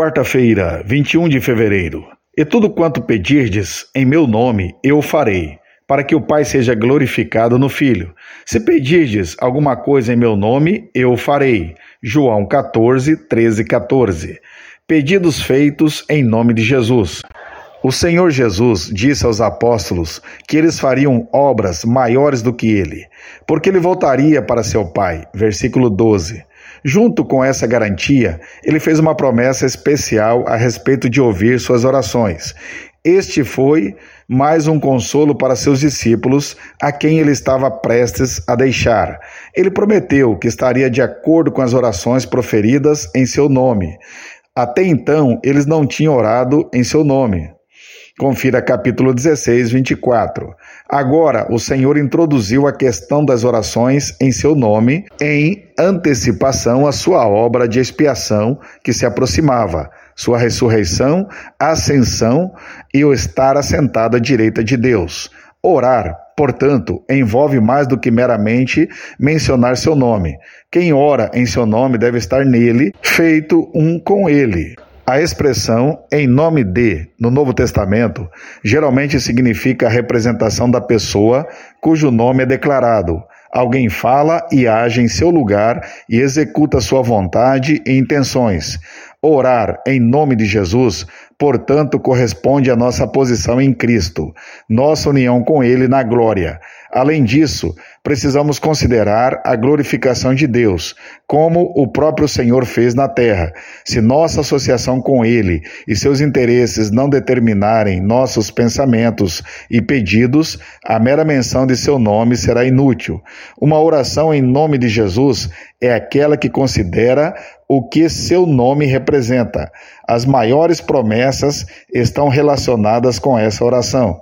Quarta-feira, 21 de fevereiro. E tudo quanto pedirdes em meu nome, eu farei, para que o Pai seja glorificado no Filho. Se pedirdes alguma coisa em meu nome, eu farei. João 14, 13, 14. Pedidos feitos em nome de Jesus. O Senhor Jesus disse aos apóstolos que eles fariam obras maiores do que ele, porque ele voltaria para seu Pai. Versículo 12. Junto com essa garantia, ele fez uma promessa especial a respeito de ouvir suas orações. Este foi mais um consolo para seus discípulos, a quem ele estava prestes a deixar. Ele prometeu que estaria de acordo com as orações proferidas em seu nome. Até então, eles não tinham orado em seu nome. Confira capítulo 16, 24. Agora, o Senhor introduziu a questão das orações em seu nome, em antecipação à sua obra de expiação que se aproximava, sua ressurreição, ascensão e o estar assentado à direita de Deus. Orar, portanto, envolve mais do que meramente mencionar seu nome. Quem ora em seu nome deve estar nele, feito um com ele. A expressão em nome de, no Novo Testamento, geralmente significa a representação da pessoa cujo nome é declarado. Alguém fala e age em seu lugar e executa sua vontade e intenções. Orar em nome de Jesus, portanto, corresponde à nossa posição em Cristo, nossa união com Ele na glória. Além disso, precisamos considerar a glorificação de Deus, como o próprio Senhor fez na terra. Se nossa associação com Ele e seus interesses não determinarem nossos pensamentos e pedidos, a mera menção de seu nome será inútil. Uma oração em nome de Jesus é aquela que considera o que seu nome representa. As maiores promessas estão relacionadas com essa oração.